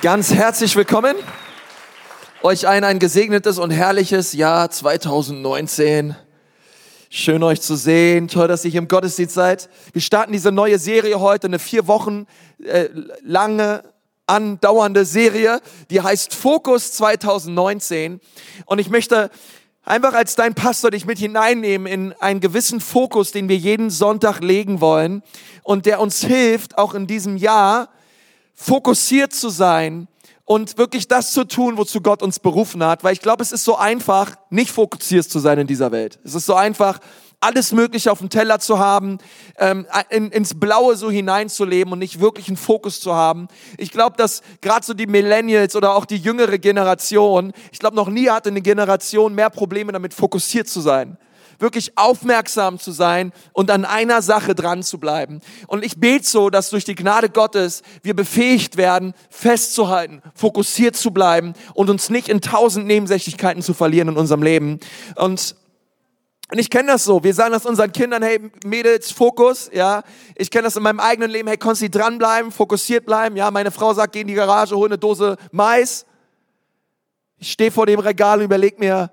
Ganz herzlich willkommen. Euch allen ein gesegnetes und herrliches Jahr 2019. Schön euch zu sehen. Toll, dass ihr hier im Gottesdienst seid. Wir starten diese neue Serie heute, eine vier Wochen äh, lange andauernde Serie, die heißt Fokus 2019. Und ich möchte einfach als dein Pastor dich mit hineinnehmen in einen gewissen Fokus, den wir jeden Sonntag legen wollen und der uns hilft, auch in diesem Jahr fokussiert zu sein und wirklich das zu tun, wozu Gott uns berufen hat. Weil ich glaube, es ist so einfach, nicht fokussiert zu sein in dieser Welt. Es ist so einfach, alles Mögliche auf dem Teller zu haben, ähm, in, ins Blaue so hineinzuleben und nicht wirklich einen Fokus zu haben. Ich glaube, dass gerade so die Millennials oder auch die jüngere Generation, ich glaube, noch nie hatte eine Generation mehr Probleme damit, fokussiert zu sein wirklich aufmerksam zu sein und an einer Sache dran zu bleiben. Und ich bete so, dass durch die Gnade Gottes wir befähigt werden, festzuhalten, fokussiert zu bleiben und uns nicht in tausend Nebensächlichkeiten zu verlieren in unserem Leben. Und und ich kenne das so. Wir sagen das unseren Kindern, hey Mädels, Fokus, ja. Ich kenne das in meinem eigenen Leben, hey, konntest du dranbleiben, fokussiert bleiben, ja. Meine Frau sagt, geh in die Garage, hol eine Dose Mais. Ich stehe vor dem Regal und überleg mir,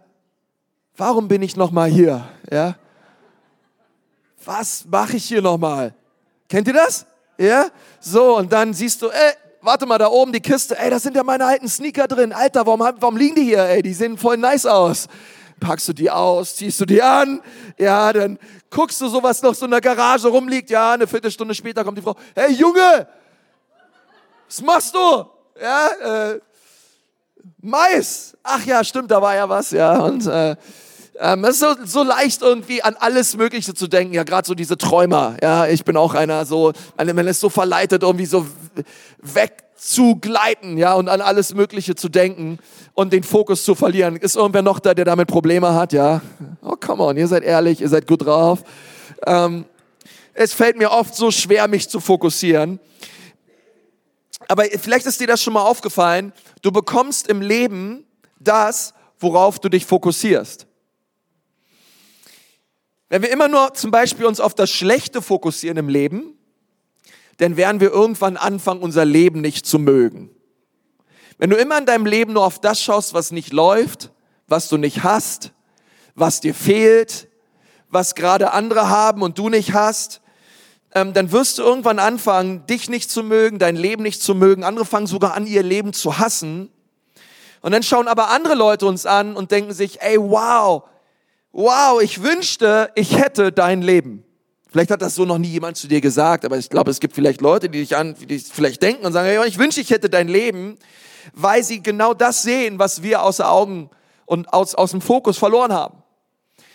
warum bin ich noch mal hier? Ja? Was mache ich hier noch mal? Kennt ihr das? Ja? So, und dann siehst du, ey, warte mal, da oben die Kiste, ey, da sind ja meine alten Sneaker drin. Alter, warum, warum liegen die hier? Ey, die sehen voll nice aus. Packst du die aus, ziehst du die an, ja, dann guckst du so, was noch so in der Garage rumliegt, ja, eine Viertelstunde später kommt die Frau, hey Junge, was machst du? Ja, äh, Mais. Ach ja, stimmt, da war ja was, ja, und äh, ähm, es ist so, so leicht irgendwie an alles Mögliche zu denken. Ja, gerade so diese Träumer. Ja, ich bin auch einer so, man ist so verleitet, irgendwie so wegzugleiten, ja, und an alles Mögliche zu denken und den Fokus zu verlieren. Ist irgendwer noch da, der damit Probleme hat? Ja. Oh, come on, ihr seid ehrlich, ihr seid gut drauf. Ähm, es fällt mir oft so schwer, mich zu fokussieren. Aber vielleicht ist dir das schon mal aufgefallen. Du bekommst im Leben das, worauf du dich fokussierst. Wenn wir immer nur zum Beispiel uns auf das Schlechte fokussieren im Leben, dann werden wir irgendwann anfangen, unser Leben nicht zu mögen. Wenn du immer in deinem Leben nur auf das schaust, was nicht läuft, was du nicht hast, was dir fehlt, was gerade andere haben und du nicht hast, ähm, dann wirst du irgendwann anfangen, dich nicht zu mögen, dein Leben nicht zu mögen. Andere fangen sogar an, ihr Leben zu hassen. Und dann schauen aber andere Leute uns an und denken sich, ey, wow, wow, ich wünschte, ich hätte dein Leben. Vielleicht hat das so noch nie jemand zu dir gesagt, aber ich glaube, es gibt vielleicht Leute, die dich an, die vielleicht denken und sagen, ja, ich wünschte, ich hätte dein Leben, weil sie genau das sehen, was wir außer Augen und aus, aus dem Fokus verloren haben.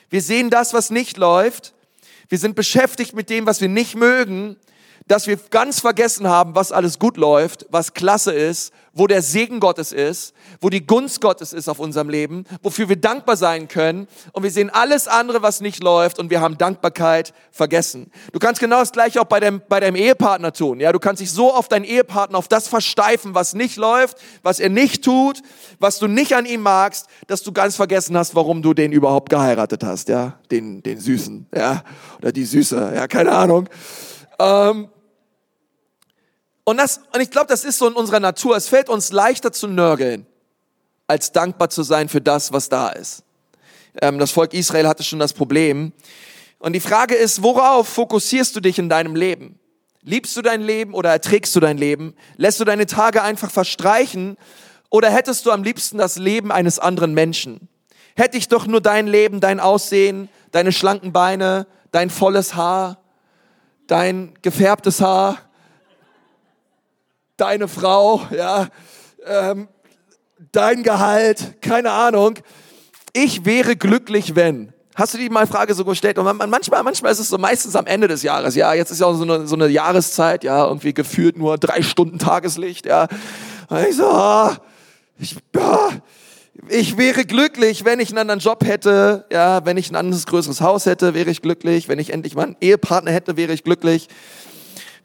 Wir sehen das, was nicht läuft. Wir sind beschäftigt mit dem, was wir nicht mögen dass wir ganz vergessen haben, was alles gut läuft, was klasse ist, wo der Segen Gottes ist, wo die Gunst Gottes ist auf unserem Leben, wofür wir dankbar sein können. Und wir sehen alles andere, was nicht läuft und wir haben Dankbarkeit vergessen. Du kannst genau das gleiche auch bei deinem, bei deinem Ehepartner tun. Ja, du kannst dich so auf deinen Ehepartner, auf das versteifen, was nicht läuft, was er nicht tut, was du nicht an ihm magst, dass du ganz vergessen hast, warum du den überhaupt geheiratet hast. Ja, den, den Süßen. Ja, oder die Süße. Ja, keine Ahnung. Ähm, und, das, und ich glaube, das ist so in unserer Natur. Es fällt uns leichter zu nörgeln, als dankbar zu sein für das, was da ist. Ähm, das Volk Israel hatte schon das Problem. Und die Frage ist, worauf fokussierst du dich in deinem Leben? Liebst du dein Leben oder erträgst du dein Leben? Lässt du deine Tage einfach verstreichen oder hättest du am liebsten das Leben eines anderen Menschen? Hätte ich doch nur dein Leben, dein Aussehen, deine schlanken Beine, dein volles Haar, dein gefärbtes Haar, deine Frau, ja, ähm, dein Gehalt, keine Ahnung. Ich wäre glücklich, wenn. Hast du die mal Frage so gestellt? Und manchmal, manchmal ist es so meistens am Ende des Jahres. Ja, jetzt ist ja auch so eine, so eine Jahreszeit, ja, irgendwie gefühlt nur drei Stunden Tageslicht, ja. Und ich so, ah, ich, ah, ich wäre glücklich, wenn ich einen anderen Job hätte, ja, wenn ich ein anderes größeres Haus hätte, wäre ich glücklich, wenn ich endlich mal einen Ehepartner hätte, wäre ich glücklich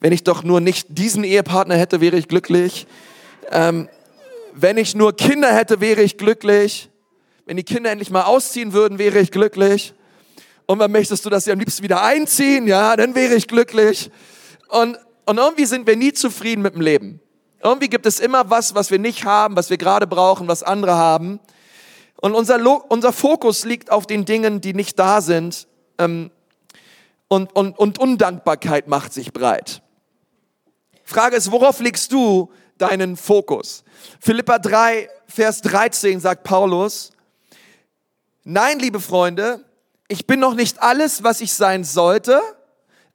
wenn ich doch nur nicht diesen Ehepartner hätte, wäre ich glücklich. Ähm, wenn ich nur Kinder hätte, wäre ich glücklich. Wenn die Kinder endlich mal ausziehen würden, wäre ich glücklich. Und wann möchtest du, dass sie am liebsten wieder einziehen? Ja, dann wäre ich glücklich. Und, und irgendwie sind wir nie zufrieden mit dem Leben. Irgendwie gibt es immer was, was wir nicht haben, was wir gerade brauchen, was andere haben. Und unser, Lo unser Fokus liegt auf den Dingen, die nicht da sind. Ähm, und, und, und Undankbarkeit macht sich breit. Frage ist, worauf legst du deinen Fokus? Philippa 3, Vers 13 sagt Paulus, Nein, liebe Freunde, ich bin noch nicht alles, was ich sein sollte,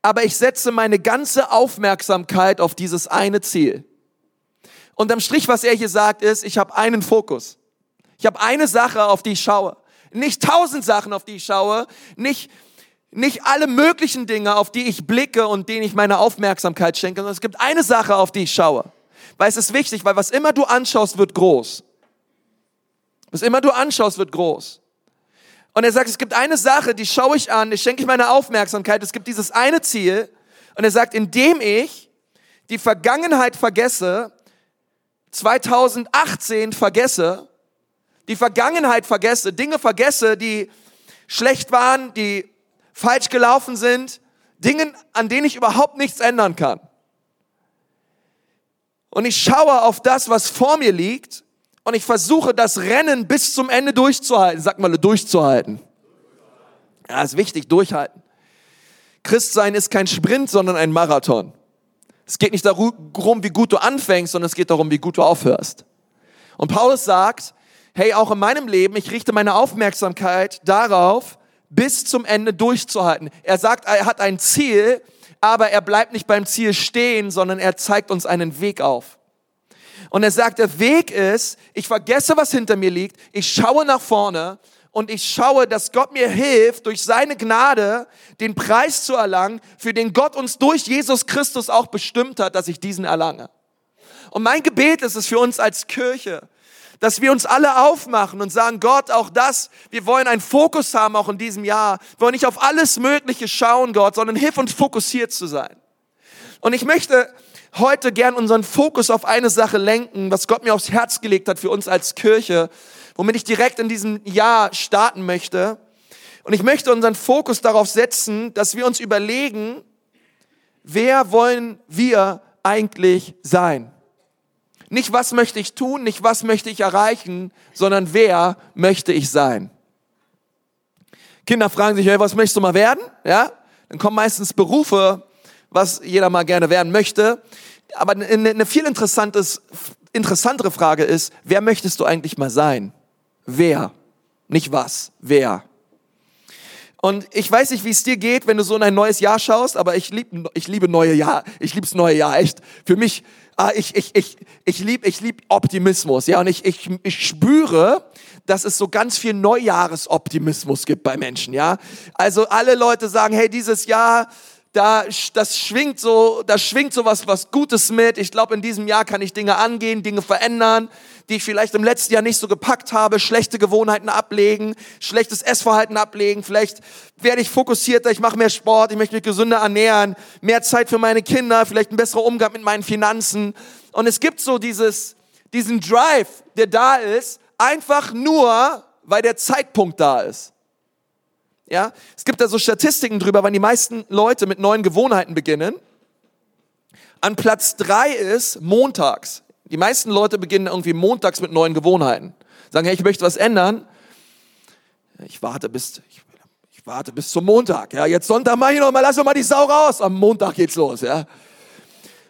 aber ich setze meine ganze Aufmerksamkeit auf dieses eine Ziel. Unterm Strich, was er hier sagt, ist, ich habe einen Fokus. Ich habe eine Sache, auf die ich schaue. Nicht tausend Sachen, auf die ich schaue, nicht, nicht alle möglichen Dinge, auf die ich blicke und denen ich meine Aufmerksamkeit schenke, sondern es gibt eine Sache, auf die ich schaue. Weil es ist wichtig, weil was immer du anschaust, wird groß. Was immer du anschaust, wird groß. Und er sagt, es gibt eine Sache, die schaue ich an, die schenke ich meine Aufmerksamkeit. Es gibt dieses eine Ziel. Und er sagt, indem ich die Vergangenheit vergesse, 2018 vergesse, die Vergangenheit vergesse, Dinge vergesse, die schlecht waren, die falsch gelaufen sind, Dingen, an denen ich überhaupt nichts ändern kann. Und ich schaue auf das, was vor mir liegt und ich versuche das Rennen bis zum Ende durchzuhalten. Sag mal, durchzuhalten. Ja, ist wichtig, durchhalten. Christsein ist kein Sprint, sondern ein Marathon. Es geht nicht darum, wie gut du anfängst, sondern es geht darum, wie gut du aufhörst. Und Paulus sagt, hey, auch in meinem Leben, ich richte meine Aufmerksamkeit darauf, bis zum Ende durchzuhalten. Er sagt, er hat ein Ziel, aber er bleibt nicht beim Ziel stehen, sondern er zeigt uns einen Weg auf. Und er sagt, der Weg ist, ich vergesse, was hinter mir liegt, ich schaue nach vorne und ich schaue, dass Gott mir hilft, durch seine Gnade den Preis zu erlangen, für den Gott uns durch Jesus Christus auch bestimmt hat, dass ich diesen erlange. Und mein Gebet ist es für uns als Kirche, dass wir uns alle aufmachen und sagen, Gott, auch das, wir wollen einen Fokus haben, auch in diesem Jahr. Wir wollen nicht auf alles Mögliche schauen, Gott, sondern hilf uns fokussiert zu sein. Und ich möchte heute gern unseren Fokus auf eine Sache lenken, was Gott mir aufs Herz gelegt hat für uns als Kirche, womit ich direkt in diesem Jahr starten möchte. Und ich möchte unseren Fokus darauf setzen, dass wir uns überlegen, wer wollen wir eigentlich sein? Nicht was möchte ich tun, nicht was möchte ich erreichen, sondern wer möchte ich sein? Kinder fragen sich, hey, was möchtest du mal werden? Ja? Dann kommen meistens Berufe, was jeder mal gerne werden möchte. Aber eine, viel interessantes, interessantere Frage ist, wer möchtest du eigentlich mal sein? Wer? Nicht was, wer? Und ich weiß nicht, wie es dir geht, wenn du so in ein neues Jahr schaust, aber ich liebe ich liebe neue Jahr. Ich lieb's neue Jahr, echt. Für mich, ich, ich, ich, ich lieb, ich lieb Optimismus, ja. Und ich, ich, ich spüre, dass es so ganz viel Neujahresoptimismus gibt bei Menschen, ja. Also alle Leute sagen, hey, dieses Jahr, da, das schwingt so, da schwingt so was, was Gutes mit. Ich glaube, in diesem Jahr kann ich Dinge angehen, Dinge verändern, die ich vielleicht im letzten Jahr nicht so gepackt habe, schlechte Gewohnheiten ablegen, schlechtes Essverhalten ablegen. Vielleicht werde ich fokussierter, ich mache mehr Sport, ich möchte mich gesünder ernähren, mehr Zeit für meine Kinder, vielleicht ein besserer Umgang mit meinen Finanzen. Und es gibt so dieses, diesen Drive, der da ist, einfach nur, weil der Zeitpunkt da ist. Ja, es gibt da so Statistiken drüber, wann die meisten Leute mit neuen Gewohnheiten beginnen. An Platz drei ist montags. Die meisten Leute beginnen irgendwie montags mit neuen Gewohnheiten. Sagen, hey, ich möchte was ändern. Ich warte bis, ich, ich warte bis zum Montag. Ja, jetzt Sonntag mach ich noch mal, lass doch mal die Sau raus. Am Montag geht's los, ja.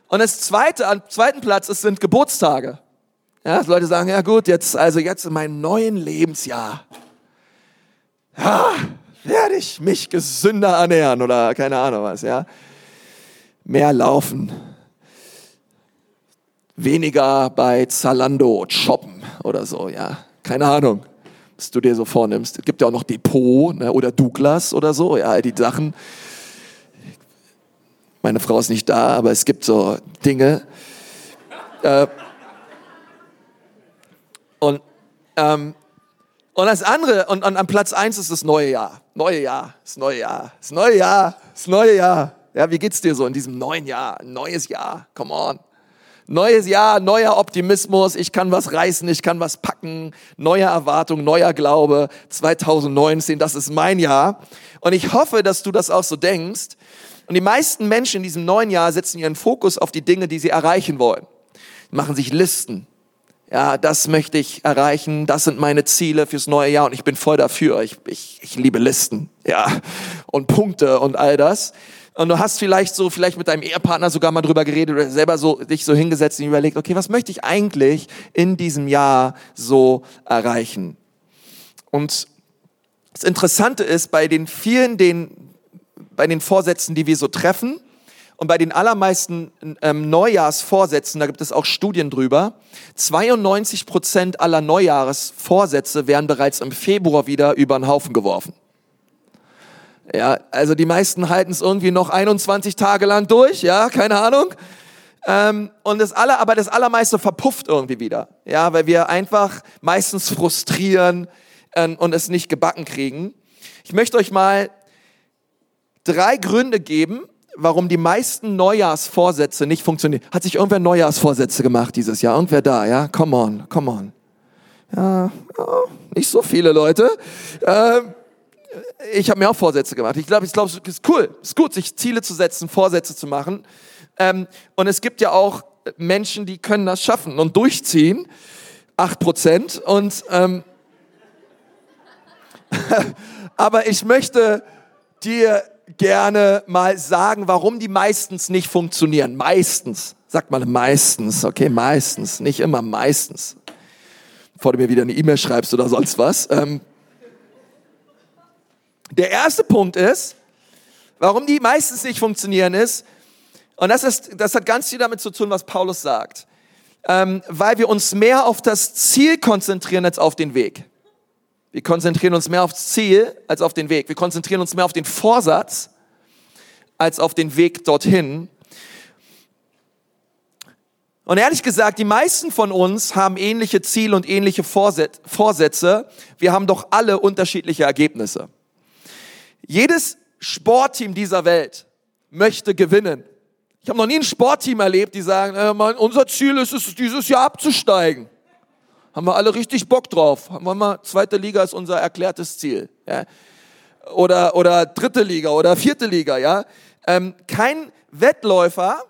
Und das zweite, am zweiten Platz ist, sind Geburtstage. Ja, Leute sagen, ja gut, jetzt, also jetzt in meinem neuen Lebensjahr. Ja, werde ich mich gesünder ernähren oder keine Ahnung was, ja. Mehr laufen. Weniger bei Zalando shoppen oder so, ja. Keine Ahnung, was du dir so vornimmst. Es gibt ja auch noch Depot ne, oder Douglas oder so, ja, die Sachen. Meine Frau ist nicht da, aber es gibt so Dinge. Äh, und ähm, und das andere, und, und an Platz eins ist das neue Jahr. Neue Jahr, das neue Jahr, das neue Jahr, das neue Jahr. Ja, wie geht's dir so in diesem neuen Jahr? Neues Jahr, come on. Neues Jahr, neuer Optimismus, ich kann was reißen, ich kann was packen, neue Erwartung, neuer Glaube, 2019, das ist mein Jahr. Und ich hoffe, dass du das auch so denkst. Und die meisten Menschen in diesem neuen Jahr setzen ihren Fokus auf die Dinge, die sie erreichen wollen. machen sich Listen. Ja, das möchte ich erreichen, das sind meine Ziele fürs neue Jahr und ich bin voll dafür. Ich, ich, ich liebe Listen, ja, und Punkte und all das. Und du hast vielleicht so, vielleicht mit deinem Ehepartner sogar mal drüber geredet oder selber so, dich so hingesetzt und überlegt, okay, was möchte ich eigentlich in diesem Jahr so erreichen? Und das Interessante ist, bei den vielen, den, bei den Vorsätzen, die wir so treffen, und bei den allermeisten ähm, Neujahrsvorsätzen, da gibt es auch Studien drüber, 92 Prozent aller Neujahresvorsätze werden bereits im Februar wieder über den Haufen geworfen. Ja, also die meisten halten es irgendwie noch 21 Tage lang durch, ja, keine Ahnung. Ähm, und das aller, aber das allermeiste verpufft irgendwie wieder, ja, weil wir einfach meistens frustrieren ähm, und es nicht gebacken kriegen. Ich möchte euch mal drei Gründe geben, warum die meisten Neujahrsvorsätze nicht funktionieren. Hat sich irgendwer Neujahrsvorsätze gemacht dieses Jahr? Irgendwer da, ja? Come on, come on. Ja, oh, nicht so viele Leute. Ähm, ich habe mir auch Vorsätze gemacht. Ich glaube, ich glaube, es ist cool, es ist gut, sich Ziele zu setzen, Vorsätze zu machen. Ähm, und es gibt ja auch Menschen, die können das schaffen und durchziehen. Acht Prozent. Und ähm, aber ich möchte dir gerne mal sagen, warum die meistens nicht funktionieren. Meistens. Sagt mal meistens, okay, meistens, nicht immer meistens. Bevor du mir wieder eine E-Mail schreibst oder sonst was. Ähm, der erste Punkt ist, warum die meistens nicht funktionieren ist, und das, ist, das hat ganz viel damit zu tun, was Paulus sagt, ähm, weil wir uns mehr auf das Ziel konzentrieren als auf den Weg. Wir konzentrieren uns mehr aufs Ziel als auf den Weg. Wir konzentrieren uns mehr auf den Vorsatz als auf den Weg dorthin. Und ehrlich gesagt, die meisten von uns haben ähnliche Ziele und ähnliche Vorsätze. Wir haben doch alle unterschiedliche Ergebnisse. Jedes Sportteam dieser Welt möchte gewinnen. Ich habe noch nie ein Sportteam erlebt, die sagen, äh, mein, unser Ziel ist es, dieses Jahr abzusteigen. Haben wir alle richtig Bock drauf. Haben wir mal, zweite Liga ist unser erklärtes Ziel. Ja? Oder, oder dritte Liga oder vierte Liga, ja. Ähm, kein Wettläufer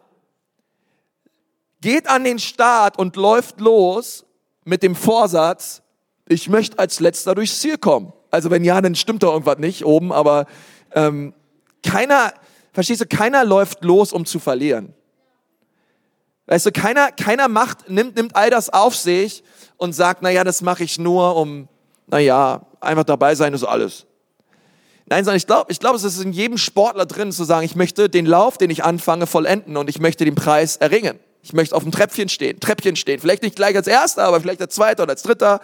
geht an den Start und läuft los mit dem Vorsatz, ich möchte als letzter durchs Ziel kommen. Also wenn ja, dann stimmt doch irgendwas nicht oben, aber ähm, keiner, verstehst du, keiner läuft los, um zu verlieren. Weißt du, keiner, keiner macht, nimmt, nimmt all das auf sich und sagt, naja, das mache ich nur, um, naja, einfach dabei sein ist alles. Nein, sondern ich glaube, ich glaube, es ist in jedem Sportler drin zu sagen, ich möchte den Lauf, den ich anfange, vollenden und ich möchte den Preis erringen. Ich möchte auf dem Treppchen stehen, Treppchen stehen. Vielleicht nicht gleich als Erster, aber vielleicht als Zweiter oder als Dritter.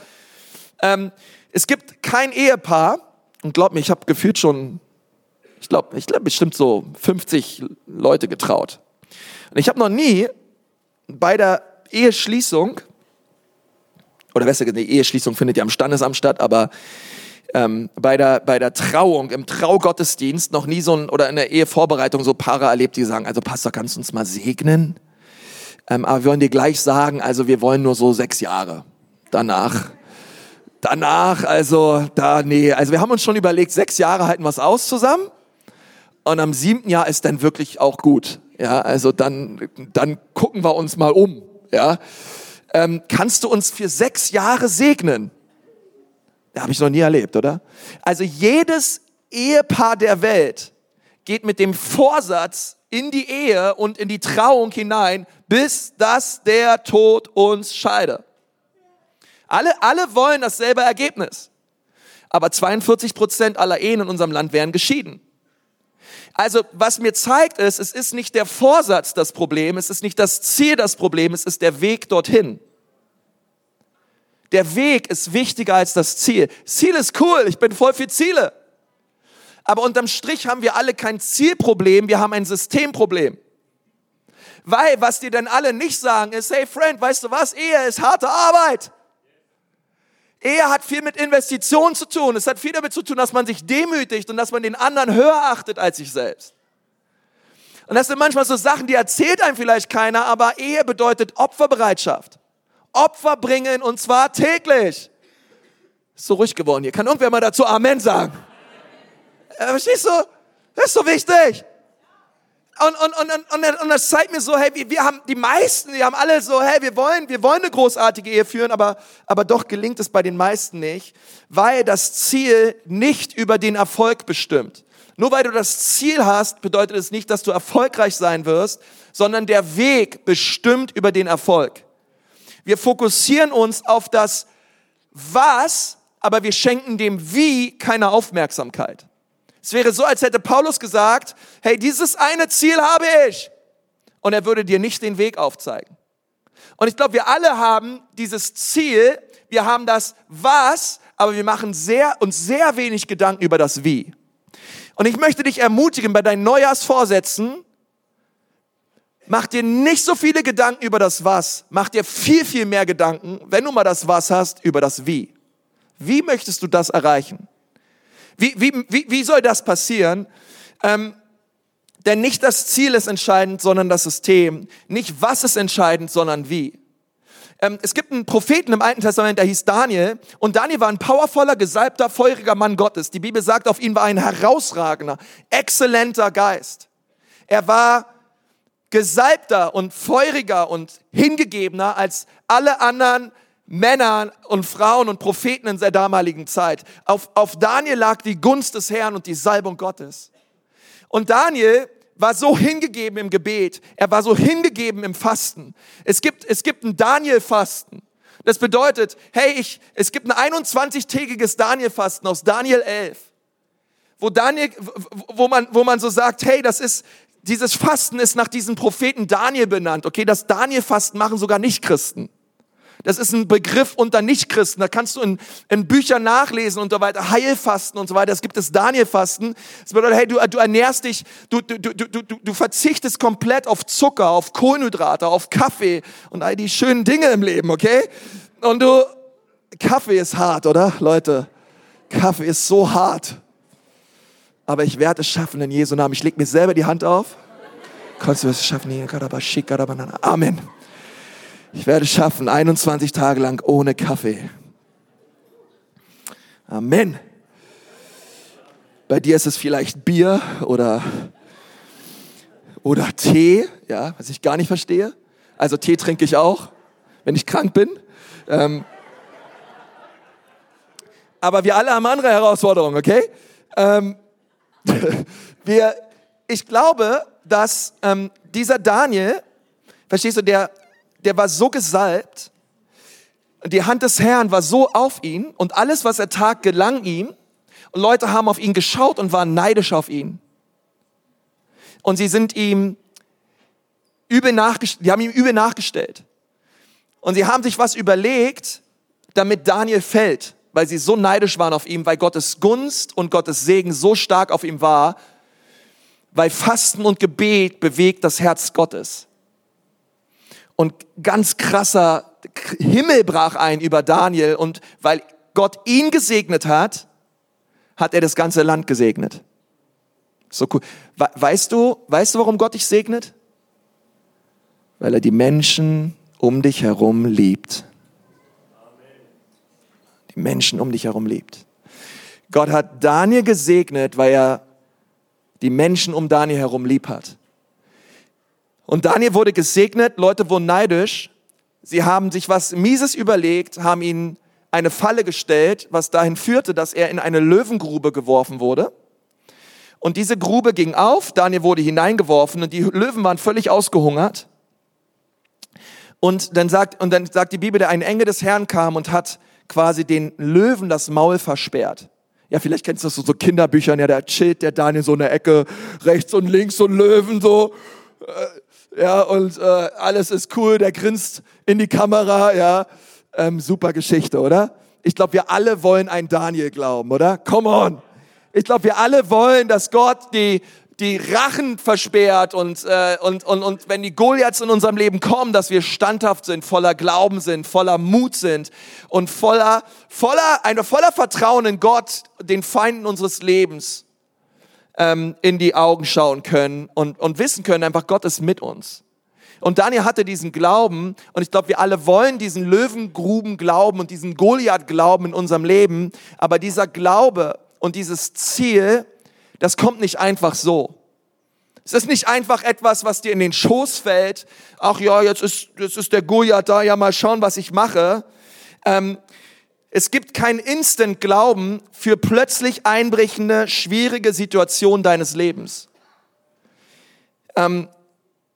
Ähm, es gibt kein Ehepaar, und glaub mir, ich habe gefühlt schon, ich glaube, ich glaube bestimmt so 50 Leute getraut. Und ich habe noch nie bei der Eheschließung, oder besser gesagt, die Eheschließung findet ja am Standesamt statt, aber ähm, bei, der, bei der Trauung, im Traugottesdienst noch nie so ein, oder in der Ehevorbereitung so Paare erlebt, die sagen, also Pastor, kannst du uns mal segnen? Ähm, aber wir wollen dir gleich sagen, also wir wollen nur so sechs Jahre. Danach, danach, also da, nee, also wir haben uns schon überlegt, sechs Jahre halten wir es aus zusammen und am siebten Jahr ist dann wirklich auch gut. Ja, also dann, dann gucken wir uns mal um. Ja, ähm, kannst du uns für sechs Jahre segnen? Ja, habe ich noch nie erlebt, oder? Also jedes Ehepaar der Welt geht mit dem Vorsatz in die Ehe und in die Trauung hinein, bis dass der Tod uns scheide. Alle, alle wollen dasselbe Ergebnis. Aber 42 Prozent aller Ehen in unserem Land werden geschieden. Also was mir zeigt ist, es ist nicht der Vorsatz das Problem, es ist nicht das Ziel das Problem, es ist der Weg dorthin. Der Weg ist wichtiger als das Ziel. Ziel ist cool, ich bin voll für Ziele. Aber unterm Strich haben wir alle kein Zielproblem, wir haben ein Systemproblem. Weil, was die denn alle nicht sagen, ist, hey Friend, weißt du was, Ehe ist harte Arbeit. Ehe hat viel mit Investitionen zu tun. Es hat viel damit zu tun, dass man sich demütigt und dass man den anderen höher achtet als sich selbst. Und das sind manchmal so Sachen, die erzählt einem vielleicht keiner, aber Ehe bedeutet Opferbereitschaft. Opfer bringen und zwar täglich. Ist so ruhig geworden hier. Kann irgendwer mal dazu Amen sagen? Äh, verstehst du? Das ist so wichtig. Und, und, und, und, und das zeigt mir so, hey, wir, wir haben die meisten, die haben alle so, hey, wir wollen, wir wollen eine großartige Ehe führen, aber, aber doch gelingt es bei den meisten nicht, weil das Ziel nicht über den Erfolg bestimmt. Nur weil du das Ziel hast, bedeutet es nicht, dass du erfolgreich sein wirst, sondern der Weg bestimmt über den Erfolg. Wir fokussieren uns auf das Was, aber wir schenken dem Wie keine Aufmerksamkeit. Es wäre so, als hätte Paulus gesagt, hey, dieses eine Ziel habe ich. Und er würde dir nicht den Weg aufzeigen. Und ich glaube, wir alle haben dieses Ziel, wir haben das Was, aber wir machen sehr und sehr wenig Gedanken über das Wie. Und ich möchte dich ermutigen, bei deinen Neujahrsvorsätzen, mach dir nicht so viele Gedanken über das Was, mach dir viel, viel mehr Gedanken, wenn du mal das Was hast, über das Wie. Wie möchtest du das erreichen? Wie, wie, wie, wie soll das passieren? Ähm, denn nicht das Ziel ist entscheidend, sondern das System. Nicht was ist entscheidend, sondern wie. Ähm, es gibt einen Propheten im Alten Testament, der hieß Daniel. Und Daniel war ein powervoller, gesalbter, feuriger Mann Gottes. Die Bibel sagt, auf ihn war ein herausragender, exzellenter Geist. Er war gesalbter und feuriger und hingegebener als alle anderen Männern und Frauen und Propheten in der damaligen Zeit. Auf, auf Daniel lag die Gunst des Herrn und die Salbung Gottes. Und Daniel war so hingegeben im Gebet, er war so hingegeben im Fasten. Es gibt, es gibt ein Daniel-Fasten. Das bedeutet, hey, ich, es gibt ein 21-tägiges Daniel-Fasten aus Daniel 11, wo Daniel, wo man, wo man so sagt, hey, das ist, dieses Fasten ist nach diesem Propheten Daniel benannt. Okay, das Daniel-Fasten machen sogar Nicht-Christen. Das ist ein Begriff unter Nichtchristen. Da kannst du in, in Büchern nachlesen und so weiter. Heilfasten und so weiter. Es gibt das Danielfasten. Das bedeutet, hey, du, du ernährst dich, du, du, du, du, du verzichtest komplett auf Zucker, auf Kohlenhydrate, auf Kaffee und all die schönen Dinge im Leben, okay? Und du, Kaffee ist hart, oder? Leute, Kaffee ist so hart. Aber ich werde es schaffen in Jesu Namen. Ich leg mir selber die Hand auf. Kannst du es schaffen? Amen. Ich werde schaffen, 21 Tage lang ohne Kaffee. Amen. Bei dir ist es vielleicht Bier oder, oder Tee, ja, was ich gar nicht verstehe. Also Tee trinke ich auch, wenn ich krank bin. Ähm, aber wir alle haben andere Herausforderungen, okay? Ähm, wir, ich glaube, dass ähm, dieser Daniel, verstehst du, der der war so gesalbt, die Hand des Herrn war so auf ihn und alles, was er tat, gelang ihm. Und Leute haben auf ihn geschaut und waren neidisch auf ihn. Und sie sind ihm übel nachgestellt, die haben ihm übel nachgestellt. Und sie haben sich was überlegt, damit Daniel fällt, weil sie so neidisch waren auf ihn, weil Gottes Gunst und Gottes Segen so stark auf ihm war, weil Fasten und Gebet bewegt das Herz Gottes und ganz krasser Himmel brach ein über Daniel und weil Gott ihn gesegnet hat, hat er das ganze Land gesegnet. So cool. Weißt du, weißt du, warum Gott dich segnet? Weil er die Menschen um dich herum liebt. Die Menschen um dich herum liebt. Gott hat Daniel gesegnet, weil er die Menschen um Daniel herum lieb hat. Und Daniel wurde gesegnet, Leute wurden neidisch. Sie haben sich was Mieses überlegt, haben ihn eine Falle gestellt, was dahin führte, dass er in eine Löwengrube geworfen wurde. Und diese Grube ging auf, Daniel wurde hineingeworfen und die Löwen waren völlig ausgehungert. Und dann sagt, und dann sagt die Bibel, der ein Engel des Herrn kam und hat quasi den Löwen das Maul versperrt. Ja, vielleicht kennst du das so, so Kinderbüchern, ja, der chillt der Daniel so in der Ecke, rechts und links so Löwen so. Ja, und äh, alles ist cool, der grinst in die Kamera, ja. Ähm, super Geschichte, oder? Ich glaube, wir alle wollen ein Daniel glauben, oder? Come on. Ich glaube, wir alle wollen, dass Gott die, die Rachen versperrt und, äh, und, und, und wenn die Goliaths in unserem Leben kommen, dass wir standhaft sind, voller Glauben sind, voller Mut sind und voller, voller, eine voller Vertrauen in Gott, den Feinden unseres Lebens ähm, in die Augen schauen können und, und wissen können, einfach Gott ist mit uns. Und Daniel hatte diesen Glauben und ich glaube, wir alle wollen diesen Löwengruben glauben und diesen Goliath glauben in unserem Leben, aber dieser Glaube und dieses Ziel, das kommt nicht einfach so, Es ist nicht einfach etwas, was dir in den Schoß fällt. Ach ja, jetzt ist, jetzt ist der Goliath da, ja mal schauen, was ich mache. Ähm, es gibt kein Instant-Glauben für plötzlich einbrechende, schwierige Situationen deines Lebens, ähm,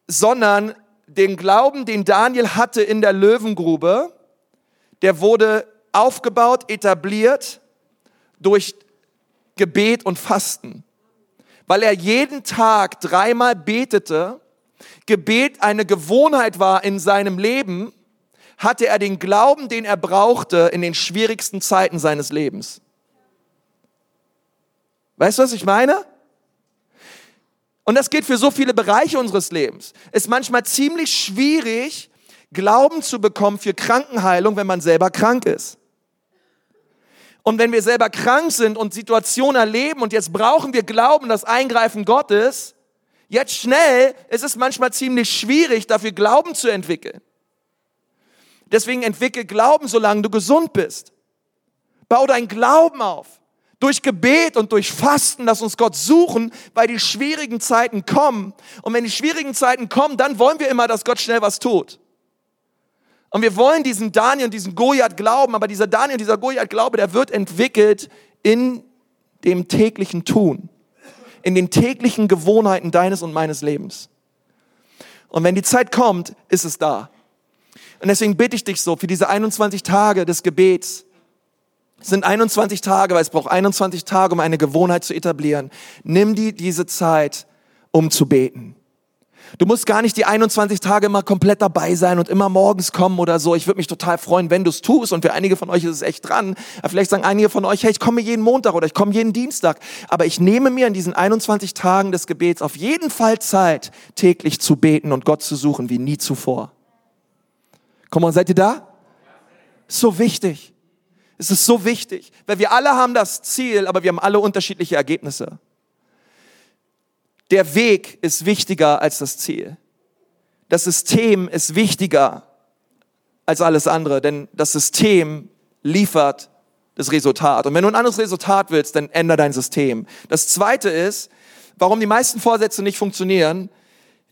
sondern den Glauben, den Daniel hatte in der Löwengrube, der wurde aufgebaut, etabliert durch Gebet und Fasten. Weil er jeden Tag dreimal betete, Gebet eine Gewohnheit war in seinem Leben, hatte er den Glauben, den er brauchte in den schwierigsten Zeiten seines Lebens. Weißt du, was ich meine? Und das geht für so viele Bereiche unseres Lebens. Es ist manchmal ziemlich schwierig, Glauben zu bekommen für Krankenheilung, wenn man selber krank ist. Und wenn wir selber krank sind und Situationen erleben und jetzt brauchen wir Glauben, das Eingreifen Gottes, jetzt schnell, ist es manchmal ziemlich schwierig, dafür Glauben zu entwickeln. Deswegen entwickel Glauben, solange du gesund bist. Bau dein Glauben auf. Durch Gebet und durch Fasten, lass uns Gott suchen, weil die schwierigen Zeiten kommen. Und wenn die schwierigen Zeiten kommen, dann wollen wir immer, dass Gott schnell was tut. Und wir wollen diesen Daniel und diesen Goliath glauben, aber dieser Daniel und dieser Goliath Glaube, der wird entwickelt in dem täglichen Tun, in den täglichen Gewohnheiten deines und meines Lebens. Und wenn die Zeit kommt, ist es da. Und deswegen bitte ich dich so für diese 21 Tage des Gebets. Es sind 21 Tage, weil es braucht 21 Tage, um eine Gewohnheit zu etablieren. Nimm die diese Zeit, um zu beten. Du musst gar nicht die 21 Tage immer komplett dabei sein und immer morgens kommen oder so. Ich würde mich total freuen, wenn du es tust. Und für einige von euch ist es echt dran. Vielleicht sagen einige von euch, hey, ich komme jeden Montag oder ich komme jeden Dienstag. Aber ich nehme mir in diesen 21 Tagen des Gebets auf jeden Fall Zeit, täglich zu beten und Gott zu suchen wie nie zuvor. Komm mal, seid ihr da? So wichtig. Es ist so wichtig, weil wir alle haben das Ziel, aber wir haben alle unterschiedliche Ergebnisse. Der Weg ist wichtiger als das Ziel. Das System ist wichtiger als alles andere, denn das System liefert das Resultat. Und wenn du ein anderes Resultat willst, dann ändere dein System. Das Zweite ist, warum die meisten Vorsätze nicht funktionieren,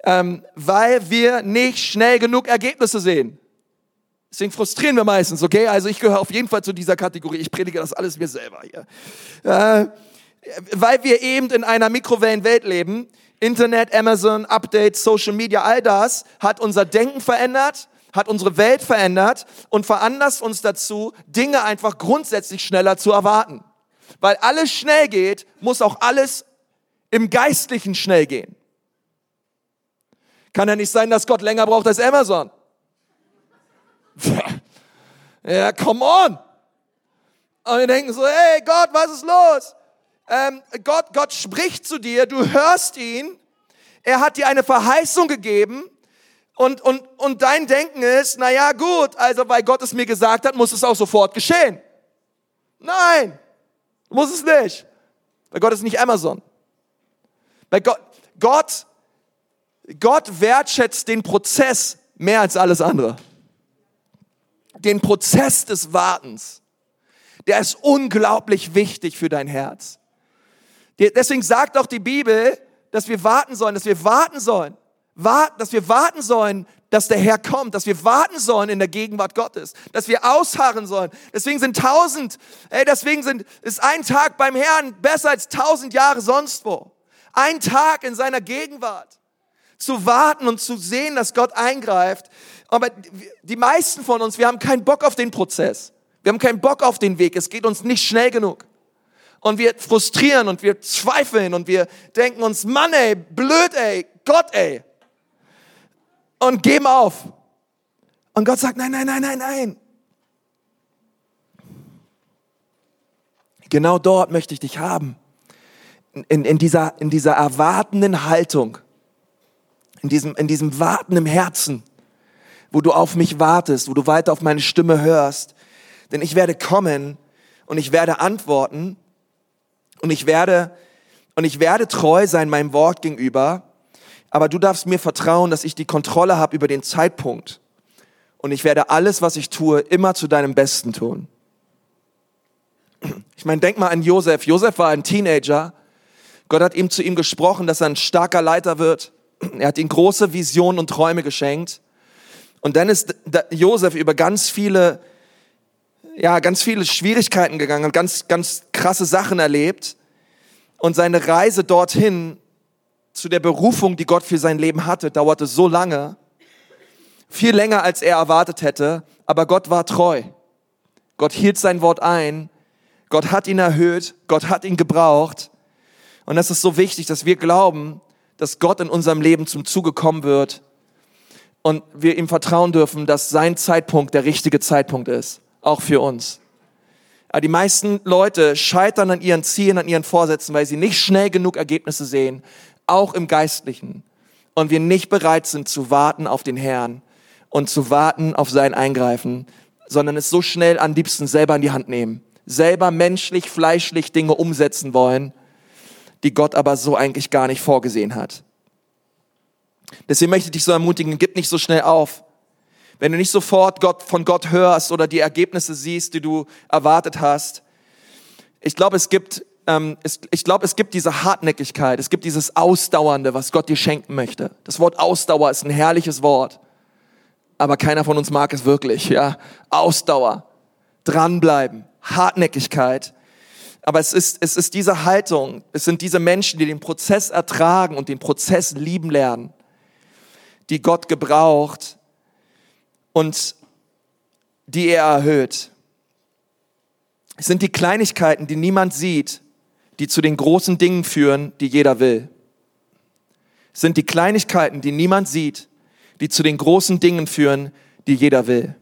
ähm, weil wir nicht schnell genug Ergebnisse sehen. Deswegen frustrieren wir meistens, okay? Also ich gehöre auf jeden Fall zu dieser Kategorie. Ich predige das alles mir selber hier. Äh, weil wir eben in einer Mikrowellenwelt leben, Internet, Amazon, Updates, Social Media, all das hat unser Denken verändert, hat unsere Welt verändert und veranlasst uns dazu, Dinge einfach grundsätzlich schneller zu erwarten. Weil alles schnell geht, muss auch alles im Geistlichen schnell gehen. Kann ja nicht sein, dass Gott länger braucht als Amazon. Ja, come on. Und wir denken so, hey Gott, was ist los? ähm, Gott, Gott spricht zu dir, du hörst ihn, er hat dir eine Verheißung gegeben und, und, und dein Denken ist, na ja, gut, also weil Gott es mir gesagt hat, muss es auch sofort geschehen. Nein, muss es nicht. Weil Gott ist nicht Amazon. Weil Gott, Gott, Gott wertschätzt den Prozess mehr als alles andere. Den Prozess des Wartens. Der ist unglaublich wichtig für dein Herz. Deswegen sagt auch die Bibel, dass wir warten sollen, dass wir warten sollen, dass wir warten sollen, dass der Herr kommt, dass wir warten sollen in der Gegenwart Gottes, dass wir ausharren sollen. Deswegen sind tausend, ey, deswegen sind, ist ein Tag beim Herrn besser als tausend Jahre sonst wo. Ein Tag in seiner Gegenwart. Zu warten und zu sehen, dass Gott eingreift. Aber die meisten von uns, wir haben keinen Bock auf den Prozess. Wir haben keinen Bock auf den Weg. Es geht uns nicht schnell genug und wir frustrieren und wir zweifeln und wir denken uns, Mann ey, blöd ey, Gott ey. Und geben auf. Und Gott sagt, nein, nein, nein, nein, nein. Genau dort möchte ich dich haben. In, in, dieser, in dieser erwartenden Haltung, in diesem, in diesem wartenden Herzen, wo du auf mich wartest, wo du weiter auf meine Stimme hörst. Denn ich werde kommen und ich werde antworten und ich werde, und ich werde treu sein meinem Wort gegenüber, aber du darfst mir vertrauen, dass ich die Kontrolle habe über den Zeitpunkt. Und ich werde alles, was ich tue, immer zu deinem Besten tun. Ich meine, denk mal an Josef. Josef war ein Teenager, Gott hat ihm zu ihm gesprochen, dass er ein starker Leiter wird. Er hat ihm große Visionen und Träume geschenkt. Und dann ist Josef über ganz viele, ja, ganz viele Schwierigkeiten gegangen und ganz, ganz krasse Sachen erlebt. Und seine Reise dorthin zu der Berufung, die Gott für sein Leben hatte, dauerte so lange, viel länger als er erwartet hätte, aber Gott war treu. Gott hielt sein Wort ein. Gott hat ihn erhöht. Gott hat ihn gebraucht. Und das ist so wichtig, dass wir glauben, dass Gott in unserem Leben zum Zuge kommen wird und wir ihm vertrauen dürfen, dass sein Zeitpunkt der richtige Zeitpunkt ist, auch für uns. Aber die meisten Leute scheitern an ihren Zielen, an ihren Vorsätzen, weil sie nicht schnell genug Ergebnisse sehen, auch im Geistlichen. Und wir nicht bereit sind zu warten auf den Herrn und zu warten auf sein Eingreifen, sondern es so schnell am liebsten selber in die Hand nehmen. Selber menschlich, fleischlich Dinge umsetzen wollen, die Gott aber so eigentlich gar nicht vorgesehen hat. Deswegen möchte ich dich so ermutigen, gib nicht so schnell auf. Wenn du nicht sofort Gott, von Gott hörst oder die Ergebnisse siehst, die du erwartet hast, ich glaube, es gibt, ähm, es, ich glaube, es gibt diese Hartnäckigkeit, es gibt dieses Ausdauernde, was Gott dir schenken möchte. Das Wort Ausdauer ist ein herrliches Wort aber keiner von uns mag es wirklich, ja. Ausdauer, dranbleiben, Hartnäckigkeit. Aber es ist, es ist diese Haltung, es sind diese Menschen, die den Prozess ertragen und den Prozess lieben lernen, die Gott gebraucht und die er erhöht. Es sind die Kleinigkeiten, die niemand sieht, die zu den großen Dingen führen, die jeder will. Es sind die Kleinigkeiten, die niemand sieht, die zu den großen Dingen führen, die jeder will.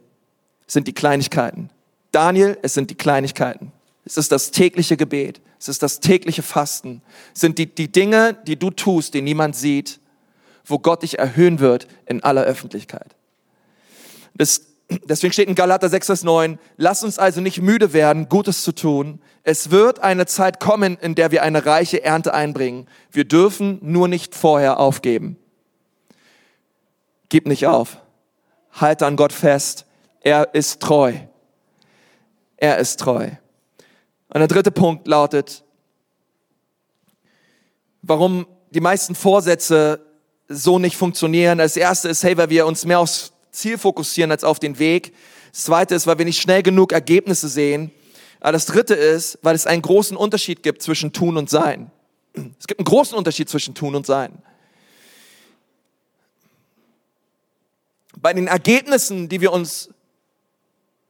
Es sind die Kleinigkeiten. Daniel, es sind die Kleinigkeiten. Es ist das tägliche Gebet. Es ist das tägliche Fasten. Es sind die, die Dinge, die du tust, die niemand sieht, wo Gott dich erhöhen wird in aller Öffentlichkeit. Das, deswegen steht in Galater 6, Vers 9, lass uns also nicht müde werden, Gutes zu tun. Es wird eine Zeit kommen, in der wir eine reiche Ernte einbringen. Wir dürfen nur nicht vorher aufgeben. Gib nicht auf. Halte an Gott fest. Er ist treu. Er ist treu. Und der dritte Punkt lautet, warum die meisten Vorsätze so nicht funktionieren. Das erste ist, hey, weil wir uns mehr aufs Ziel fokussieren als auf den Weg. Das zweite ist, weil wir nicht schnell genug Ergebnisse sehen. Aber das dritte ist, weil es einen großen Unterschied gibt zwischen tun und sein. Es gibt einen großen Unterschied zwischen tun und sein. bei den Ergebnissen, die wir uns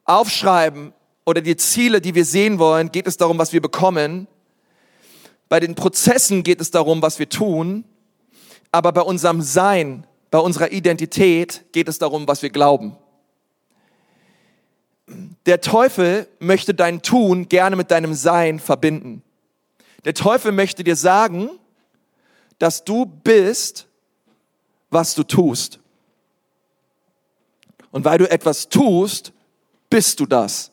aufschreiben oder die Ziele, die wir sehen wollen, geht es darum, was wir bekommen. Bei den Prozessen geht es darum, was wir tun. Aber bei unserem Sein, bei unserer Identität geht es darum, was wir glauben. Der Teufel möchte dein Tun gerne mit deinem Sein verbinden. Der Teufel möchte dir sagen, dass du bist, was du tust. Und weil du etwas tust, bist du das.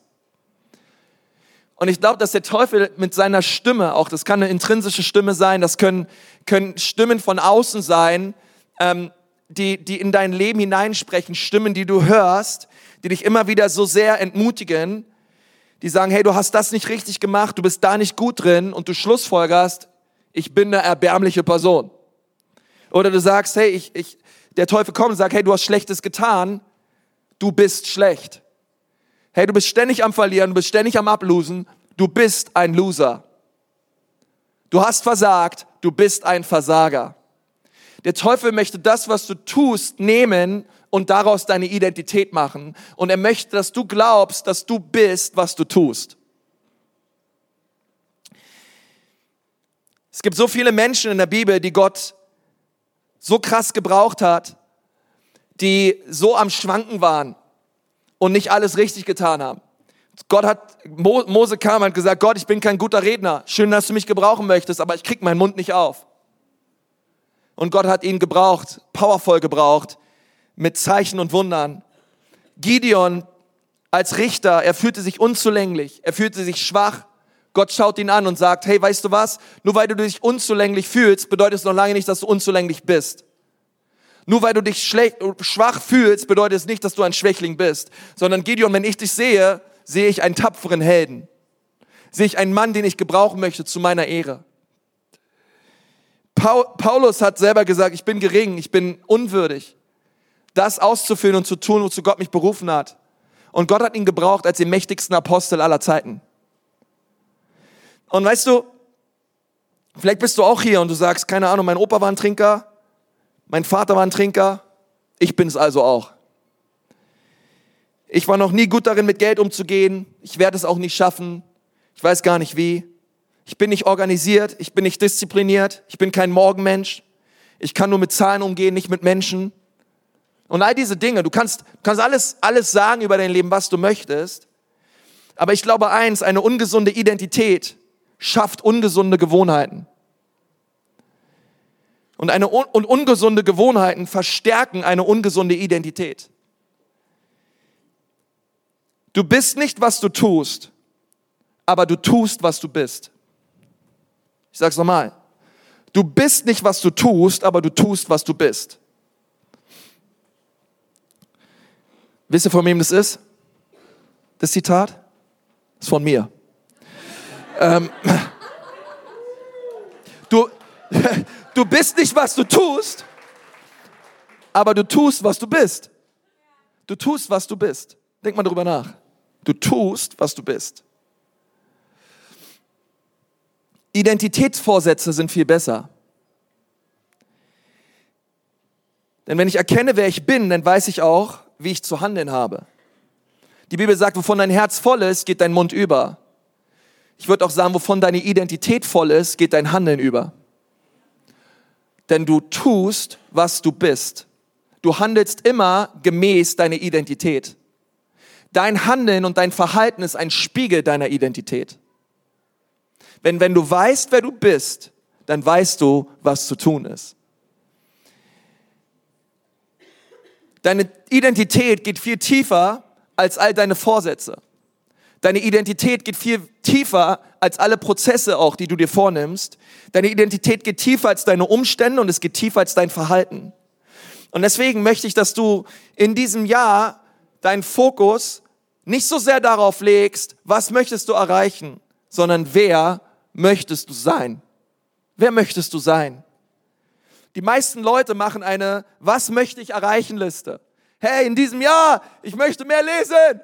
Und ich glaube, dass der Teufel mit seiner Stimme, auch das kann eine intrinsische Stimme sein, das können, können Stimmen von außen sein, ähm, die, die in dein Leben hineinsprechen, Stimmen, die du hörst, die dich immer wieder so sehr entmutigen, die sagen, hey, du hast das nicht richtig gemacht, du bist da nicht gut drin und du schlussfolgerst, ich bin eine erbärmliche Person. Oder du sagst, hey, ich, ich, der Teufel kommt und sagt, hey, du hast Schlechtes getan, du bist schlecht. Hey, du bist ständig am Verlieren, du bist ständig am Ablosen, du bist ein Loser. Du hast versagt, du bist ein Versager. Der Teufel möchte das, was du tust, nehmen und daraus deine Identität machen. Und er möchte, dass du glaubst, dass du bist, was du tust. Es gibt so viele Menschen in der Bibel, die Gott so krass gebraucht hat, die so am Schwanken waren und nicht alles richtig getan haben. Gott hat, Mose kam und hat gesagt, Gott, ich bin kein guter Redner. Schön, dass du mich gebrauchen möchtest, aber ich krieg meinen Mund nicht auf. Und Gott hat ihn gebraucht, powervoll gebraucht, mit Zeichen und Wundern. Gideon als Richter, er fühlte sich unzulänglich, er fühlte sich schwach. Gott schaut ihn an und sagt, hey, weißt du was? Nur weil du dich unzulänglich fühlst, bedeutet es noch lange nicht, dass du unzulänglich bist. Nur weil du dich schlecht, schwach fühlst, bedeutet es nicht, dass du ein Schwächling bist, sondern Gideon, wenn ich dich sehe, sehe ich einen tapferen Helden. Sehe ich einen Mann, den ich gebrauchen möchte zu meiner Ehre. Paulus hat selber gesagt, ich bin gering, ich bin unwürdig, das auszuführen und zu tun, wozu Gott mich berufen hat. Und Gott hat ihn gebraucht als den mächtigsten Apostel aller Zeiten. Und weißt du, vielleicht bist du auch hier und du sagst, keine Ahnung, mein Opa war ein Trinker, mein Vater war ein Trinker, ich bin es also auch. Ich war noch nie gut darin, mit Geld umzugehen. Ich werde es auch nicht schaffen. Ich weiß gar nicht wie. Ich bin nicht organisiert. Ich bin nicht diszipliniert. Ich bin kein Morgenmensch. Ich kann nur mit Zahlen umgehen, nicht mit Menschen. Und all diese Dinge, du kannst, kannst alles, alles sagen über dein Leben, was du möchtest. Aber ich glaube eins, eine ungesunde Identität schafft ungesunde Gewohnheiten. Und, eine, und ungesunde Gewohnheiten verstärken eine ungesunde Identität. Du bist nicht, was du tust, aber du tust, was du bist. Ich sag's nochmal. Du bist nicht, was du tust, aber du tust, was du bist. Wisst ihr, von wem das ist? Das Zitat? Das ist von mir. ähm, du, du bist nicht, was du tust, aber du tust, was du bist. Du tust, was du bist. Denk mal drüber nach. Du tust, was du bist. Identitätsvorsätze sind viel besser. Denn wenn ich erkenne, wer ich bin, dann weiß ich auch, wie ich zu handeln habe. Die Bibel sagt, wovon dein Herz voll ist, geht dein Mund über. Ich würde auch sagen, wovon deine Identität voll ist, geht dein Handeln über. Denn du tust, was du bist. Du handelst immer gemäß deiner Identität. Dein Handeln und dein Verhalten ist ein Spiegel deiner Identität. Wenn, wenn du weißt, wer du bist, dann weißt du, was zu tun ist. Deine Identität geht viel tiefer als all deine Vorsätze. Deine Identität geht viel tiefer als alle Prozesse auch, die du dir vornimmst. Deine Identität geht tiefer als deine Umstände und es geht tiefer als dein Verhalten. Und deswegen möchte ich, dass du in diesem Jahr deinen Fokus nicht so sehr darauf legst, was möchtest du erreichen, sondern wer möchtest du sein? Wer möchtest du sein? Die meisten Leute machen eine Was möchte ich erreichen Liste. Hey, in diesem Jahr, ich möchte mehr lesen.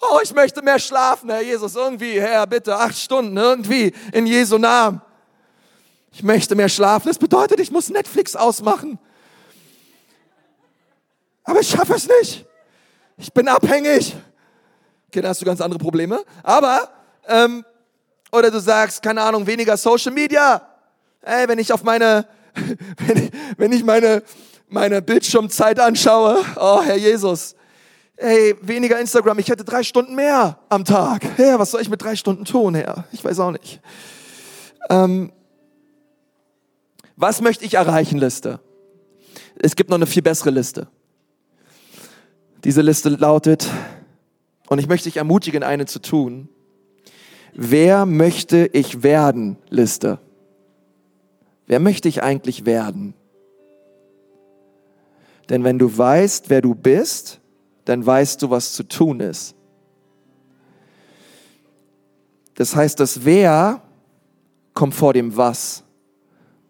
Oh, ich möchte mehr schlafen, Herr Jesus, irgendwie, Herr, bitte, acht Stunden, irgendwie, in Jesu Namen. Ich möchte mehr schlafen. Das bedeutet, ich muss Netflix ausmachen. Aber ich schaffe es nicht. Ich bin abhängig. Okay, da hast du ganz andere Probleme. Aber, ähm, oder du sagst, keine Ahnung, weniger Social Media. Ey, wenn ich auf meine, wenn ich, wenn ich meine, meine Bildschirmzeit anschaue, oh Herr Jesus, ey, weniger Instagram, ich hätte drei Stunden mehr am Tag. Herr, was soll ich mit drei Stunden tun, Herr? Ich weiß auch nicht. Ähm, was möchte ich erreichen, Liste? Es gibt noch eine viel bessere Liste. Diese Liste lautet, und ich möchte dich ermutigen, eine zu tun. Wer möchte ich werden? Liste. Wer möchte ich eigentlich werden? Denn wenn du weißt, wer du bist, dann weißt du, was zu tun ist. Das heißt, das Wer kommt vor dem Was.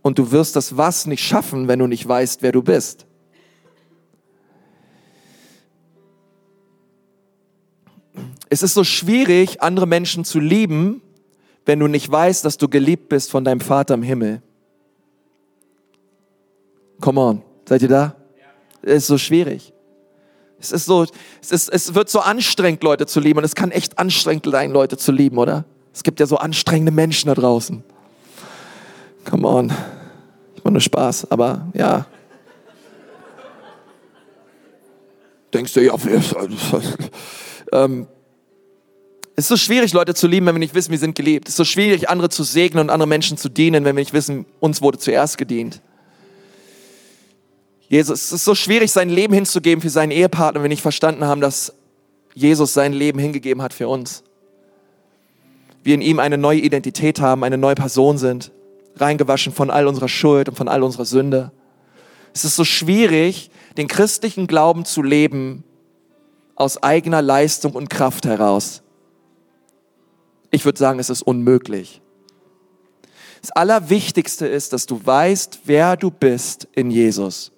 Und du wirst das Was nicht schaffen, wenn du nicht weißt, wer du bist. Es ist so schwierig, andere Menschen zu lieben, wenn du nicht weißt, dass du geliebt bist von deinem Vater im Himmel. Come on, seid ihr da? Es ist so schwierig. Es ist so, es, ist, es wird so anstrengend, Leute zu lieben. Und es kann echt anstrengend sein, Leute zu lieben, oder? Es gibt ja so anstrengende Menschen da draußen. Come on. Ich mache nur Spaß, aber ja. Denkst du, ja, ähm, es ist so schwierig, Leute zu lieben, wenn wir nicht wissen, wir sind geliebt. Es ist so schwierig, andere zu segnen und andere Menschen zu dienen, wenn wir nicht wissen, uns wurde zuerst gedient. Jesus, es ist so schwierig, sein Leben hinzugeben für seinen Ehepartner, wenn wir nicht verstanden haben, dass Jesus sein Leben hingegeben hat für uns. Wir in ihm eine neue Identität haben, eine neue Person sind, reingewaschen von all unserer Schuld und von all unserer Sünde. Es ist so schwierig, den christlichen Glauben zu leben aus eigener Leistung und Kraft heraus. Ich würde sagen, es ist unmöglich. Das Allerwichtigste ist, dass du weißt, wer du bist in Jesus.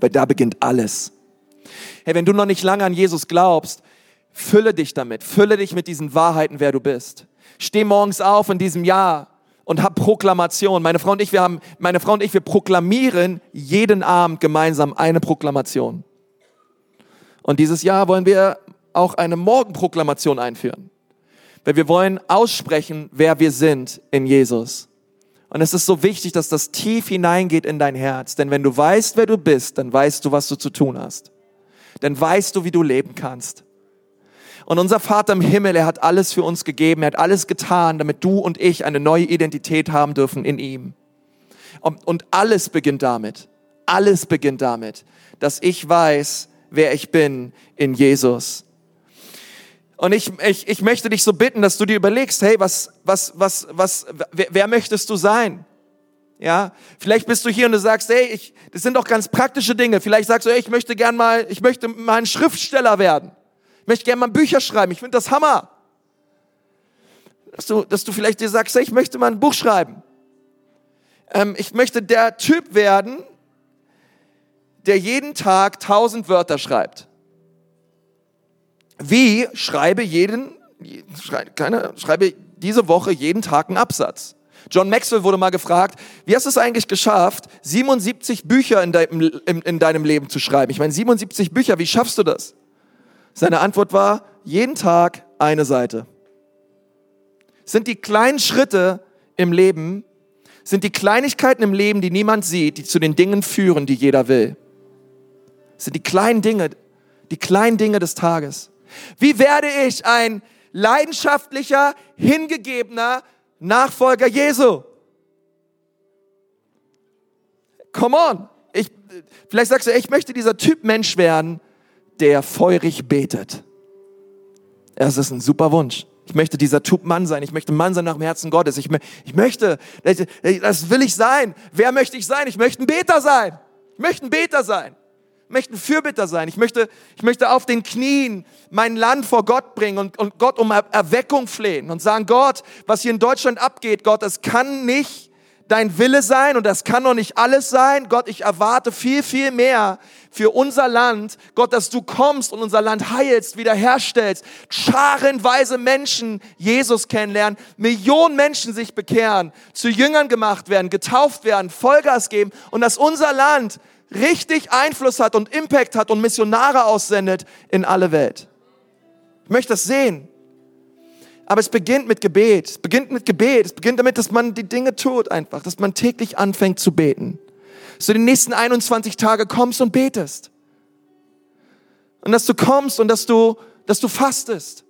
Weil da beginnt alles. Hey, wenn du noch nicht lange an Jesus glaubst, fülle dich damit, fülle dich mit diesen Wahrheiten, wer du bist. Steh morgens auf in diesem Jahr und hab Proklamation. Meine Frau und ich, wir haben, meine Frau und ich, wir proklamieren jeden Abend gemeinsam eine Proklamation. Und dieses Jahr wollen wir auch eine Morgenproklamation einführen. Weil wir wollen aussprechen, wer wir sind in Jesus. Und es ist so wichtig, dass das tief hineingeht in dein Herz. Denn wenn du weißt, wer du bist, dann weißt du, was du zu tun hast. Dann weißt du, wie du leben kannst. Und unser Vater im Himmel, er hat alles für uns gegeben, er hat alles getan, damit du und ich eine neue Identität haben dürfen in ihm. Und alles beginnt damit, alles beginnt damit, dass ich weiß, wer ich bin in Jesus. Und ich, ich, ich möchte dich so bitten, dass du dir überlegst, hey, was, was, was, was, wer, wer möchtest du sein? Ja, vielleicht bist du hier und du sagst, hey, ich, das sind doch ganz praktische Dinge. Vielleicht sagst du, hey, ich möchte gern mal, ich möchte mal ein Schriftsteller werden. Ich möchte gern mal Bücher schreiben. Ich finde das Hammer. Dass du, dass du vielleicht dir sagst, hey, ich möchte mal ein Buch schreiben. Ähm, ich möchte der Typ werden, der jeden Tag tausend Wörter schreibt. Wie schreibe jeden, keine, schreibe diese Woche jeden Tag einen Absatz. John Maxwell wurde mal gefragt, wie hast du es eigentlich geschafft, 77 Bücher in deinem, in, in deinem Leben zu schreiben? Ich meine, 77 Bücher, wie schaffst du das? Seine Antwort war, jeden Tag eine Seite. sind die kleinen Schritte im Leben, sind die Kleinigkeiten im Leben, die niemand sieht, die zu den Dingen führen, die jeder will sind die kleinen Dinge, die kleinen Dinge des Tages. Wie werde ich ein leidenschaftlicher, hingegebener Nachfolger Jesu? Come on. Ich, vielleicht sagst du, ich möchte dieser Typ Mensch werden, der feurig betet. Das ist ein super Wunsch. Ich möchte dieser Typ Mann sein. Ich möchte Mann sein nach dem Herzen Gottes. Ich, ich möchte, das will ich sein. Wer möchte ich sein? Ich möchte ein Beter sein. Ich möchte ein Beter sein möchte ein Fürbitter sein. Ich möchte, ich möchte auf den Knien mein Land vor Gott bringen und, und Gott um Erweckung flehen und sagen, Gott, was hier in Deutschland abgeht, Gott, das kann nicht dein Wille sein und das kann noch nicht alles sein. Gott, ich erwarte viel, viel mehr für unser Land. Gott, dass du kommst und unser Land heilst, wiederherstellst, scharenweise Menschen Jesus kennenlernen, Millionen Menschen sich bekehren, zu Jüngern gemacht werden, getauft werden, Vollgas geben und dass unser Land richtig Einfluss hat und Impact hat und Missionare aussendet in alle Welt. Ich möchte das sehen. Aber es beginnt mit Gebet. Es beginnt mit Gebet. Es beginnt damit, dass man die Dinge tut einfach, dass man täglich anfängt zu beten. Dass du die nächsten 21 Tage kommst und betest. Und dass du kommst und dass du, dass du fastest.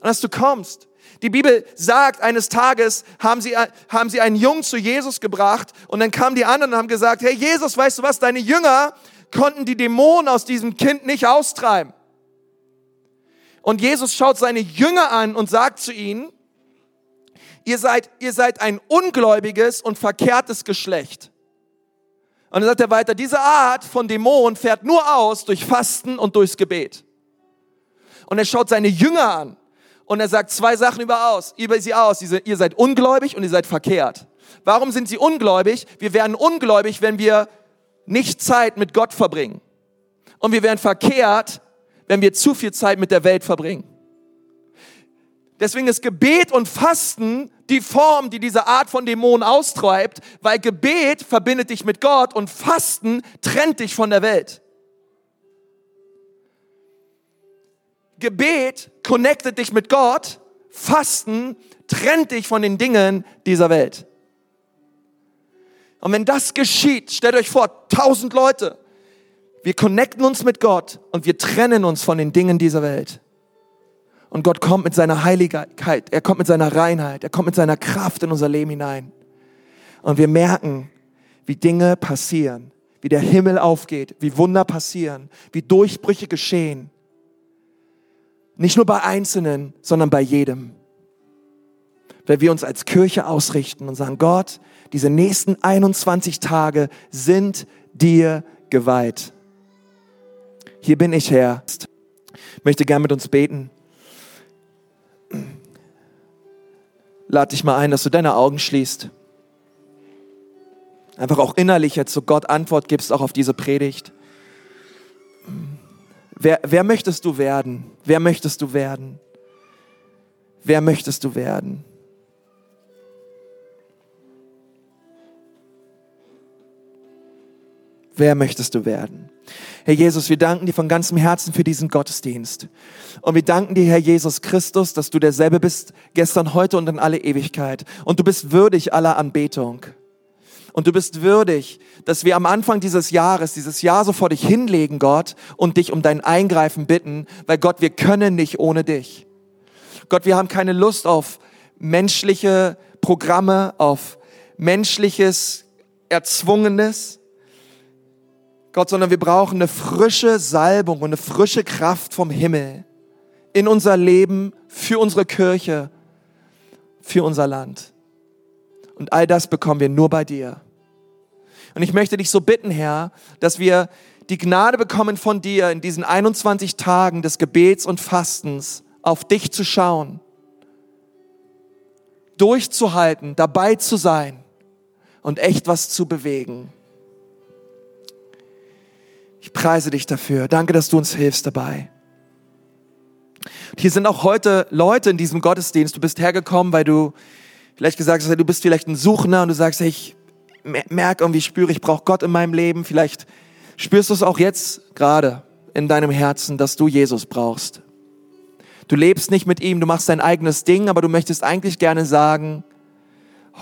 Und dass du kommst. Die Bibel sagt, eines Tages haben sie, haben sie einen Jungen zu Jesus gebracht und dann kamen die anderen und haben gesagt, hey Jesus, weißt du was, deine Jünger konnten die Dämonen aus diesem Kind nicht austreiben. Und Jesus schaut seine Jünger an und sagt zu ihnen, ihr seid, ihr seid ein ungläubiges und verkehrtes Geschlecht. Und dann sagt er weiter, diese Art von Dämon fährt nur aus durch Fasten und durchs Gebet. Und er schaut seine Jünger an und er sagt zwei Sachen über, aus, über sie aus. Ihr seid ungläubig und ihr seid verkehrt. Warum sind sie ungläubig? Wir werden ungläubig, wenn wir nicht Zeit mit Gott verbringen. Und wir werden verkehrt, wenn wir zu viel Zeit mit der Welt verbringen. Deswegen ist Gebet und Fasten die Form, die diese Art von Dämonen austreibt, weil Gebet verbindet dich mit Gott und Fasten trennt dich von der Welt. Gebet connectet dich mit Gott, Fasten trennt dich von den Dingen dieser Welt. Und wenn das geschieht, stellt euch vor, tausend Leute, wir connecten uns mit Gott und wir trennen uns von den Dingen dieser Welt. Und Gott kommt mit seiner Heiligkeit, er kommt mit seiner Reinheit, er kommt mit seiner Kraft in unser Leben hinein. Und wir merken, wie Dinge passieren, wie der Himmel aufgeht, wie Wunder passieren, wie Durchbrüche geschehen. Nicht nur bei Einzelnen, sondern bei jedem. Weil wir uns als Kirche ausrichten und sagen, Gott, diese nächsten 21 Tage sind dir geweiht. Hier bin ich, Herr. Ich möchte gern mit uns beten. lade dich mal ein, dass du deine Augen schließt. Einfach auch innerlich jetzt so Gott Antwort gibst, auch auf diese Predigt. Wer, wer möchtest du werden? Wer möchtest du werden? Wer möchtest du werden? Wer möchtest du werden? Herr Jesus, wir danken dir von ganzem Herzen für diesen Gottesdienst. Und wir danken dir, Herr Jesus Christus, dass du derselbe bist, gestern, heute und in alle Ewigkeit. Und du bist würdig aller Anbetung. Und du bist würdig, dass wir am Anfang dieses Jahres, dieses Jahr so vor dich hinlegen, Gott, und dich um dein Eingreifen bitten, weil Gott, wir können nicht ohne dich. Gott, wir haben keine Lust auf menschliche Programme, auf menschliches, erzwungenes, Gott, sondern wir brauchen eine frische Salbung und eine frische Kraft vom Himmel in unser Leben, für unsere Kirche, für unser Land. Und all das bekommen wir nur bei dir. Und ich möchte dich so bitten, Herr, dass wir die Gnade bekommen von dir in diesen 21 Tagen des Gebets und Fastens, auf dich zu schauen, durchzuhalten, dabei zu sein und echt was zu bewegen. Ich preise dich dafür. Danke, dass du uns hilfst dabei. hier sind auch heute Leute in diesem Gottesdienst. Du bist hergekommen, weil du vielleicht gesagt hast, du bist vielleicht ein Suchender und du sagst, ich merke irgendwie, spüre, ich brauche Gott in meinem Leben. Vielleicht spürst du es auch jetzt gerade in deinem Herzen, dass du Jesus brauchst. Du lebst nicht mit ihm, du machst dein eigenes Ding, aber du möchtest eigentlich gerne sagen,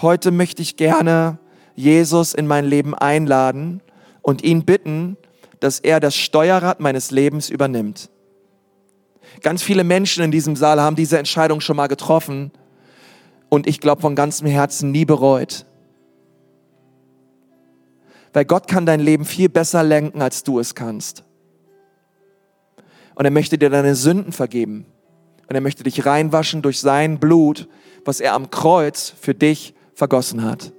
heute möchte ich gerne Jesus in mein Leben einladen und ihn bitten, dass er das Steuerrad meines Lebens übernimmt. Ganz viele Menschen in diesem Saal haben diese Entscheidung schon mal getroffen und ich glaube von ganzem Herzen nie bereut. Weil Gott kann dein Leben viel besser lenken, als du es kannst. Und er möchte dir deine Sünden vergeben. Und er möchte dich reinwaschen durch sein Blut, was er am Kreuz für dich vergossen hat.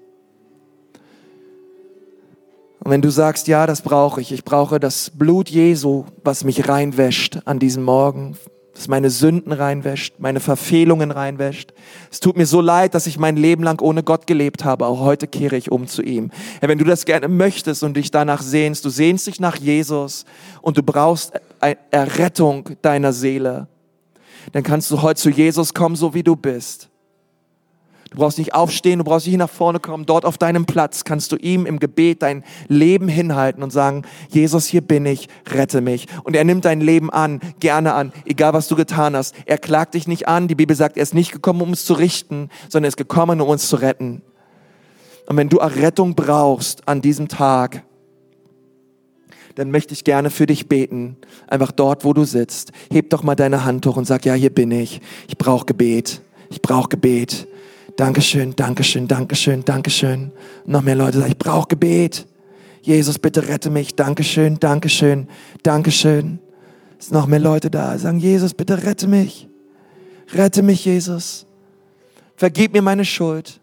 Und wenn du sagst, ja, das brauche ich, ich brauche das Blut Jesu, was mich reinwäscht an diesem Morgen, das meine Sünden reinwäscht, meine Verfehlungen reinwäscht. Es tut mir so leid, dass ich mein Leben lang ohne Gott gelebt habe. Auch heute kehre ich um zu ihm. Ja, wenn du das gerne möchtest und dich danach sehnst, du sehnst dich nach Jesus und du brauchst Errettung deiner Seele, dann kannst du heute zu Jesus kommen, so wie du bist. Du brauchst nicht aufstehen, du brauchst nicht nach vorne kommen. Dort auf deinem Platz kannst du ihm im Gebet dein Leben hinhalten und sagen, Jesus, hier bin ich, rette mich. Und er nimmt dein Leben an, gerne an, egal was du getan hast. Er klagt dich nicht an. Die Bibel sagt, er ist nicht gekommen, um uns zu richten, sondern er ist gekommen, um uns zu retten. Und wenn du Errettung brauchst an diesem Tag, dann möchte ich gerne für dich beten. Einfach dort, wo du sitzt. Heb doch mal deine Hand hoch und sag, ja, hier bin ich. Ich brauche Gebet. Ich brauche Gebet. Dankeschön, Dankeschön, Dankeschön, Dankeschön. Noch mehr Leute sagen, ich brauche Gebet. Jesus, bitte rette mich. Dankeschön, Dankeschön, Dankeschön. Es sind noch mehr Leute da, sagen, Jesus, bitte rette mich. Rette mich, Jesus. Vergib mir meine Schuld.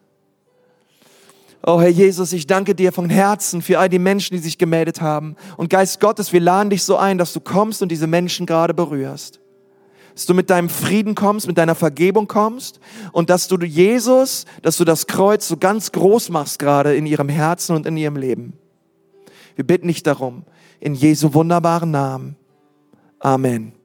Oh Herr Jesus, ich danke dir von Herzen für all die Menschen, die sich gemeldet haben. Und Geist Gottes, wir laden dich so ein, dass du kommst und diese Menschen gerade berührst dass du mit deinem Frieden kommst, mit deiner Vergebung kommst und dass du Jesus, dass du das Kreuz so ganz groß machst gerade in ihrem Herzen und in ihrem Leben. Wir bitten dich darum, in Jesu wunderbaren Namen. Amen.